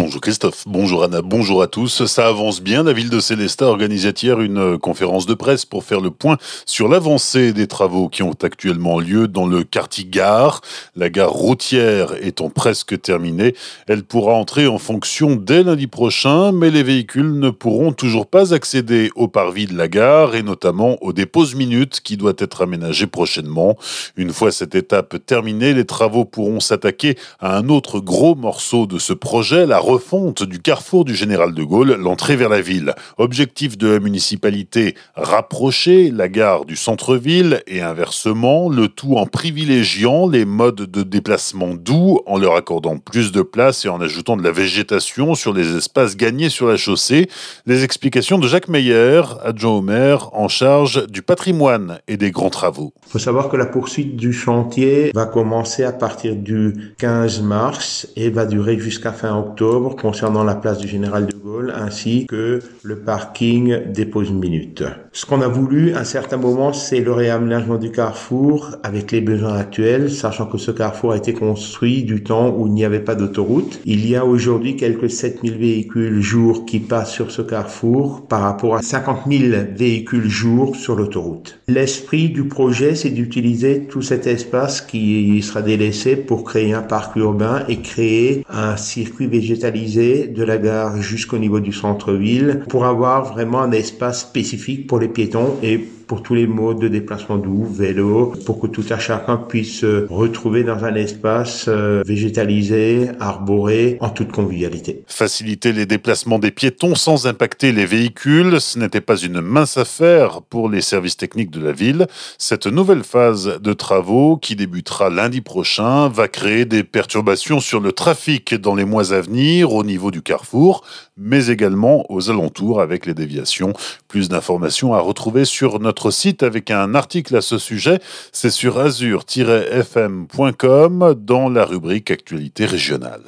Bonjour Christophe, bonjour Anna, bonjour à tous. Ça avance bien. La ville de Célestat organise hier une euh, conférence de presse pour faire le point sur l'avancée des travaux qui ont actuellement lieu dans le quartier gare. La gare routière étant presque terminée, elle pourra entrer en fonction dès lundi prochain, mais les véhicules ne pourront toujours pas accéder au parvis de la gare et notamment au dépôt minutes qui doit être aménagé prochainement. Une fois cette étape terminée, les travaux pourront s'attaquer à un autre gros morceau de ce projet, la refonte du carrefour du Général de Gaulle, l'entrée vers la ville. Objectif de la municipalité, rapprocher la gare du centre-ville et inversement, le tout en privilégiant les modes de déplacement doux, en leur accordant plus de place et en ajoutant de la végétation sur les espaces gagnés sur la chaussée. Les explications de Jacques Meyer, adjoint au maire en charge du patrimoine et des grands travaux. Il faut savoir que la poursuite du chantier va commencer à partir du 15 mars et va durer jusqu'à fin octobre concernant la place du Général de Ainsi que le parking dépose minute. Ce qu'on a voulu à un certain moment, c'est le réaménagement du carrefour avec les besoins actuels, sachant que ce carrefour a été construit du temps où il n'y avait pas d'autoroute. Il y a aujourd'hui quelques 7000 véhicules jour qui passent sur ce carrefour par rapport à 50 000 véhicules jour sur l'autoroute. L'esprit du projet, c'est d'utiliser tout cet espace qui sera délaissé pour créer un parc urbain et créer un circuit végétal de la gare jusqu'au niveau du centre-ville pour avoir vraiment un espace spécifique pour les piétons et pour tous les modes de déplacement doux, vélo, pour que tout à chacun puisse se retrouver dans un espace euh, végétalisé, arboré, en toute convivialité. Faciliter les déplacements des piétons sans impacter les véhicules, ce n'était pas une mince affaire pour les services techniques de la ville. Cette nouvelle phase de travaux, qui débutera lundi prochain, va créer des perturbations sur le trafic dans les mois à venir au niveau du carrefour, mais également aux alentours avec les déviations. Plus d'informations à retrouver sur notre site avec un article à ce sujet. C'est sur azur-fm.com dans la rubrique Actualité régionale.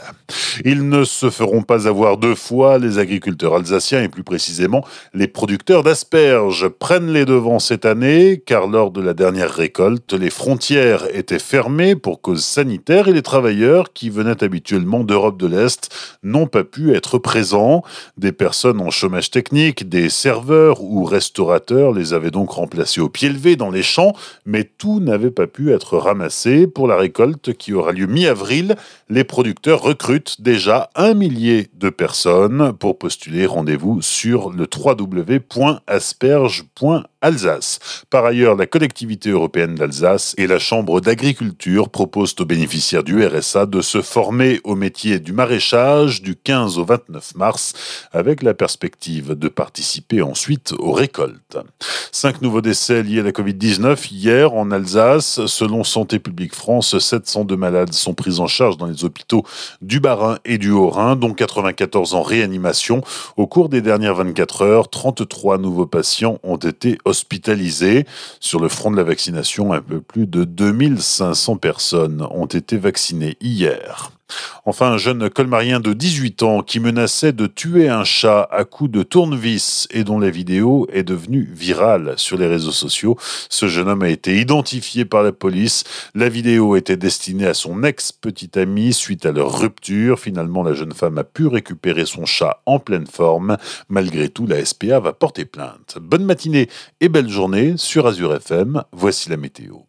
Ils ne se feront pas avoir deux fois. Les agriculteurs alsaciens et plus précisément les producteurs d'asperges prennent les devants cette année car lors de la dernière récolte, les frontières étaient fermées pour cause sanitaire et les travailleurs qui venaient habituellement d'Europe de l'Est n'ont pas pu être présents. Des personnes en chômage technique, des serveurs ou restaurateurs les avaient donc remplacés au pied levé dans les champs, mais tout n'avait pas pu être ramassé. Pour la récolte qui aura lieu mi-avril, les producteurs recrutent déjà un millier de personnes. Pour postuler, rendez-vous sur le www.asperge.fr. Alsace. Par ailleurs, la collectivité européenne d'Alsace et la Chambre d'agriculture proposent aux bénéficiaires du RSA de se former au métier du maraîchage du 15 au 29 mars, avec la perspective de participer ensuite aux récoltes. Cinq nouveaux décès liés à la Covid-19 hier en Alsace. Selon Santé publique France, 702 malades sont pris en charge dans les hôpitaux du Bas-Rhin et du Haut-Rhin, dont 94 en réanimation. Au cours des dernières 24 heures, 33 nouveaux patients ont été. Sur le front de la vaccination, un peu plus de 2500 personnes ont été vaccinées hier. Enfin, un jeune colmarien de 18 ans qui menaçait de tuer un chat à coups de tournevis et dont la vidéo est devenue virale sur les réseaux sociaux. Ce jeune homme a été identifié par la police. La vidéo était destinée à son ex-petite amie suite à leur rupture. Finalement, la jeune femme a pu récupérer son chat en pleine forme. Malgré tout, la SPA va porter plainte. Bonne matinée et belle journée sur Azure FM. Voici la météo.